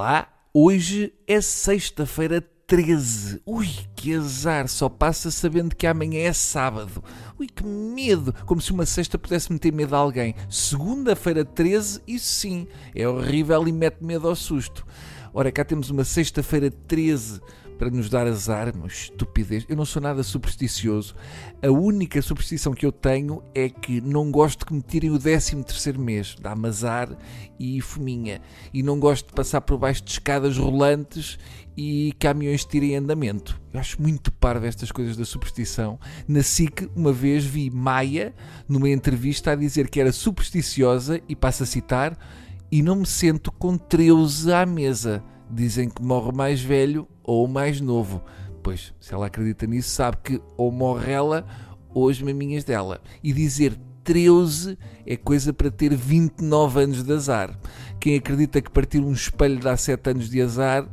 Olá, hoje é sexta-feira 13. Ui, que azar, só passa sabendo que amanhã é sábado. Ui, que medo, como se uma sexta pudesse meter medo a alguém. Segunda-feira 13, isso sim, é horrível e mete medo ao susto. Ora, cá temos uma sexta-feira 13 para nos dar azar, uma estupidez. Eu não sou nada supersticioso. A única superstição que eu tenho é que não gosto que me tirem o 13 terceiro mês. Dá-me azar e fominha. E não gosto de passar por baixo de escadas rolantes e caminhões tirem andamento. Eu acho muito parvo estas coisas da superstição. Na SIC, uma vez vi Maia, numa entrevista, a dizer que era supersticiosa, e passo a citar, e não me sento com 13 à mesa. Dizem que morre mais velho ou mais novo. Pois, se ela acredita nisso, sabe que ou morre ela ou as maminhas dela. E dizer 13 é coisa para ter 29 anos de azar. Quem acredita que partir um espelho dá 7 anos de azar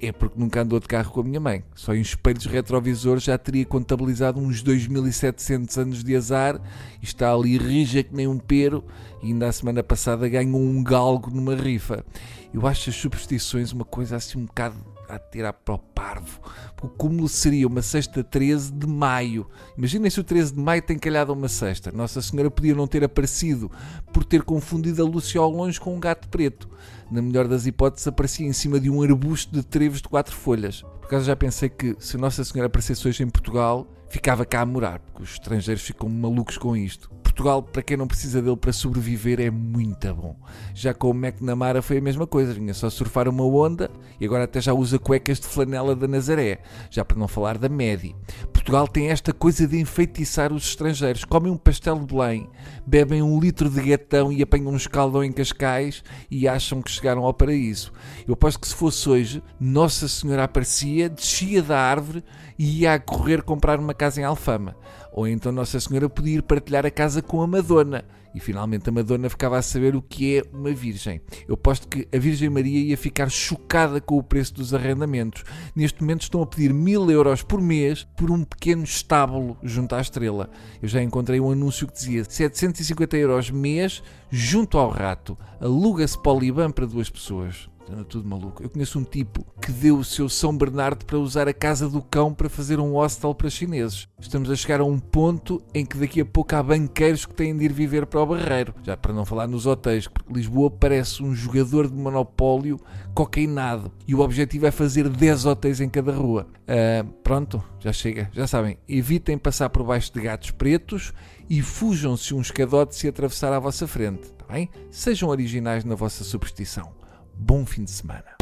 é porque nunca andou de carro com a minha mãe. Só em espelhos retrovisores já teria contabilizado uns 2700 anos de azar e está ali rija que nem um pero e ainda a semana passada ganhou um galgo numa rifa. Eu acho as superstições uma coisa assim um bocado a tirar para o parvo. O cúmulo seria uma sexta 13 de maio. Imaginem se o 13 de maio tem calhado uma sexta. Nossa Senhora podia não ter aparecido por ter confundido a Lúcia ao longe com um gato preto. Na melhor das hipóteses, aparecia em cima de um arbusto de trevos de quatro folhas. Por acaso já pensei que se Nossa Senhora aparecesse hoje em Portugal, ficava cá a morar, porque os estrangeiros ficam malucos com isto. Portugal, para quem não precisa dele para sobreviver, é muito bom. Já com o McNamara foi a mesma coisa, vinha só surfar uma onda e agora até já usa cuecas de flanela da Nazaré, já para não falar da Medi. Portugal tem esta coisa de enfeitiçar os estrangeiros. Comem um pastel de Belém, bebem um litro de gatão e apanham um escaldão em Cascais e acham que chegaram ao paraíso. Eu aposto que se fosse hoje, Nossa Senhora aparecia, descia da árvore e ia a correr comprar uma casa em Alfama. Ou então Nossa Senhora podia ir partilhar a casa com a Madonna. E finalmente a Madonna ficava a saber o que é uma virgem. Eu aposto que a Virgem Maria ia ficar chocada com o preço dos arrendamentos. Neste momento estão a pedir mil euros por mês por um pequeno estábulo junto à estrela. Eu já encontrei um anúncio que dizia 750 euros mês junto ao rato. Aluga-se para o Liban para duas pessoas. Anda tudo maluco. Eu conheço um tipo que deu o seu São Bernardo para usar a casa do cão para fazer um hostel para chineses. Estamos a chegar a um ponto em que daqui a pouco há banqueiros que têm de ir viver para o Barreiro. Já para não falar nos hotéis, porque Lisboa parece um jogador de monopólio cocainado. E o objetivo é fazer 10 hotéis em cada rua. Uh, pronto, já chega. Já sabem, evitem passar por baixo de gatos pretos e fujam se um escadote se atravessar à vossa frente. Tá bem? Sejam originais na vossa superstição. Bom fim de semana.